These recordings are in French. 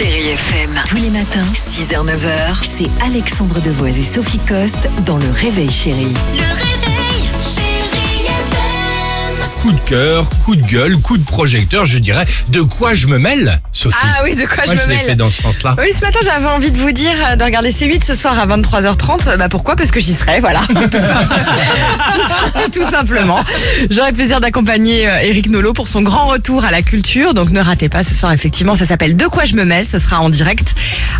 Chérie FM. Tous les matins, 6h, 9h, c'est Alexandre Devoise et Sophie Coste dans Le Réveil Chérie. Le réveil, Chérie FM. Coup de cœur, coup de gueule, coup de projecteur, je dirais. De quoi je me mêle, Sophie Ah oui, de quoi je me je l'ai mêle fait dans ce sens-là. Oui, ce matin, j'avais envie de vous dire euh, de regarder C8 ce soir à 23h30. Bah pourquoi? Parce que j'y serai, voilà. Tout simplement. J'aurai plaisir d'accompagner euh, Eric Nolot pour son grand retour à la culture. Donc ne ratez pas ce soir, effectivement. Ça s'appelle De quoi je me mêle. Ce sera en direct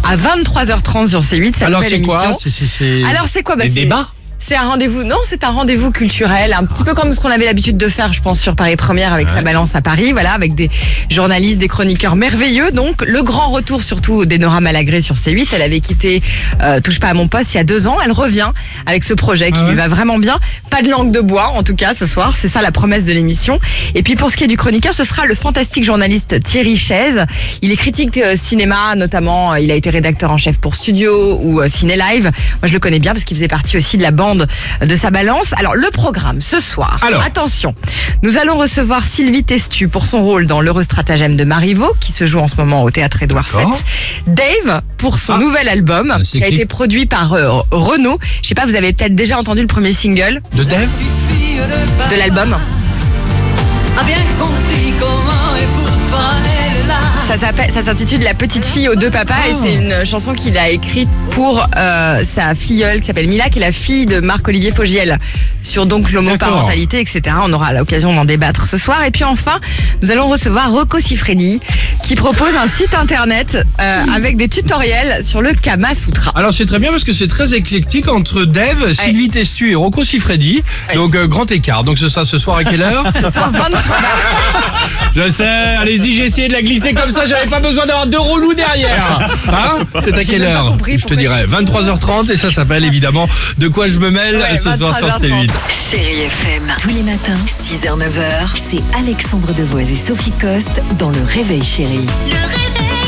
à 23h30 sur C8. Sa Alors c'est quoi. C'est- Alors c'est quoi? Bah, Des débats? C'est un rendez-vous. Non, c'est un rendez-vous culturel, un petit peu comme ce qu'on avait l'habitude de faire, je pense, sur Paris Première avec sa balance à Paris. Voilà, avec des journalistes, des chroniqueurs merveilleux. Donc, le grand retour surtout d'Enora Malagré sur C8. Elle avait quitté euh, Touche pas à mon poste il y a deux ans. Elle revient avec ce projet qui Ah ouais lui va vraiment bien. Pas de langue de bois, en tout cas, ce soir. C'est ça la promesse de l'émission. Et puis, pour ce qui est du chroniqueur, ce sera le fantastique journaliste Thierry Chaise. Il est critique euh, cinéma, notamment. euh, Il a été rédacteur en chef pour Studio ou euh, Ciné Live. Moi, je le connais bien parce qu'il faisait partie aussi de la bande de sa balance. Alors, le programme ce soir. Alors. attention. Nous allons recevoir Sylvie Testu pour son rôle dans l'heureux stratagème de Marivaux, qui se joue en ce moment au théâtre Édouard VII. Dave pour son Ah. nouvel album, C'est qui a été produit par euh, Renault. Je sais pas, vous avez peut-être déjà entendu le premier single De Dave de l'album. a bien compris comment Ça s'intitule La petite fille aux deux papas et c'est une chanson qu'il a écrite pour euh, sa filleule qui s'appelle Mila, qui est la fille de Marc-Olivier Fogiel sur donc l'homoparentalité, etc. On aura l'occasion d'en débattre ce soir. Et puis enfin, nous allons recevoir Rocco Siffredi qui propose un site internet euh, avec des tutoriels sur le Kama Sutra. Alors c'est très bien parce que c'est très éclectique entre Dave, Sylvie Testu et Rocco Siffredi. Ouais. Donc euh, grand écart. Donc ce sera ce soir à quelle heure Ce soir 23 Je sais, allez-y, j'ai essayé de la glisser comme ça, j'avais pas besoin d'avoir deux relous derrière. Hein C'est à quelle heure compris Je te dirais 23h30 et ça s'appelle évidemment De quoi je me mêle Ouais, ce soir sur 23h30. C8. Chérie FM. Tous les matins, 6h, 9h, c'est Alexandre Devoise et Sophie Coste dans Le Réveil Chérie. Le réveil.